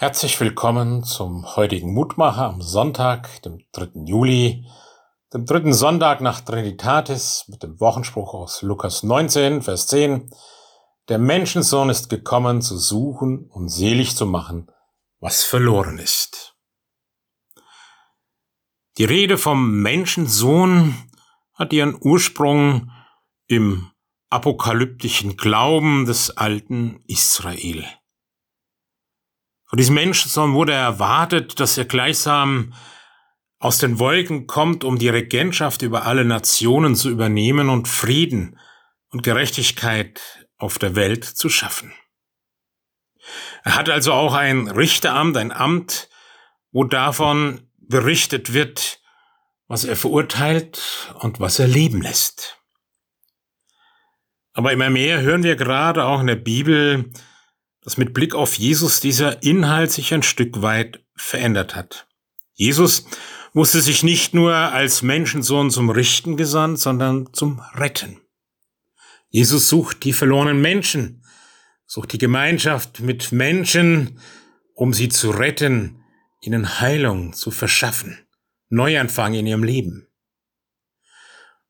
Herzlich willkommen zum heutigen Mutmacher am Sonntag, dem 3. Juli, dem dritten Sonntag nach Trinitatis mit dem Wochenspruch aus Lukas 19, Vers 10. Der Menschensohn ist gekommen, zu suchen und selig zu machen, was verloren ist. Die Rede vom Menschensohn hat ihren Ursprung im apokalyptischen Glauben des alten Israel. Von diesem Menschensohn wurde erwartet, dass er gleichsam aus den Wolken kommt, um die Regentschaft über alle Nationen zu übernehmen und Frieden und Gerechtigkeit auf der Welt zu schaffen. Er hat also auch ein Richteramt, ein Amt, wo davon berichtet wird, was er verurteilt und was er leben lässt. Aber immer mehr hören wir gerade auch in der Bibel, dass mit Blick auf Jesus dieser Inhalt sich ein Stück weit verändert hat. Jesus musste sich nicht nur als Menschensohn zum Richten gesandt, sondern zum Retten. Jesus sucht die verlorenen Menschen, sucht die Gemeinschaft mit Menschen, um sie zu retten, ihnen Heilung zu verschaffen, Neuanfang in ihrem Leben.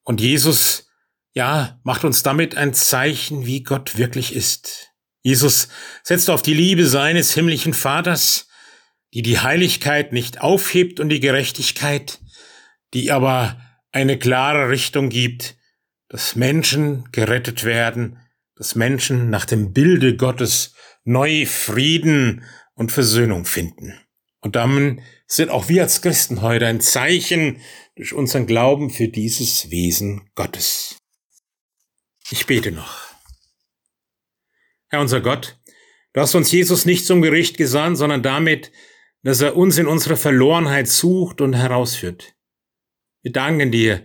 Und Jesus, ja, macht uns damit ein Zeichen, wie Gott wirklich ist. Jesus setzt auf die Liebe seines himmlischen Vaters, die die Heiligkeit nicht aufhebt und die Gerechtigkeit, die aber eine klare Richtung gibt, dass Menschen gerettet werden, dass Menschen nach dem Bilde Gottes neu Frieden und Versöhnung finden. Und damit sind auch wir als Christen heute ein Zeichen durch unseren Glauben für dieses Wesen Gottes. Ich bete noch. Herr unser Gott, du hast uns Jesus nicht zum Gericht gesandt, sondern damit, dass er uns in unserer Verlorenheit sucht und herausführt. Wir danken dir,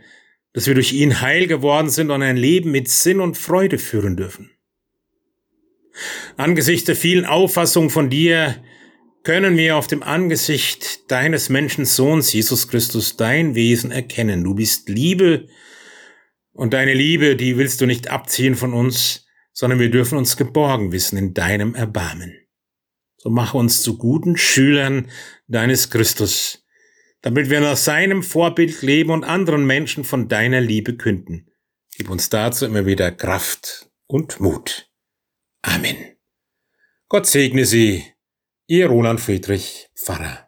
dass wir durch ihn heil geworden sind und ein Leben mit Sinn und Freude führen dürfen. Angesichts der vielen Auffassungen von dir können wir auf dem Angesicht deines Menschensohns Jesus Christus dein Wesen erkennen. Du bist Liebe und deine Liebe, die willst du nicht abziehen von uns, sondern wir dürfen uns geborgen wissen in deinem Erbarmen. So mache uns zu guten Schülern deines Christus, damit wir nach seinem Vorbild leben und anderen Menschen von deiner Liebe künden. Gib uns dazu immer wieder Kraft und Mut. Amen. Gott segne Sie, Ihr Roland Friedrich Pfarrer.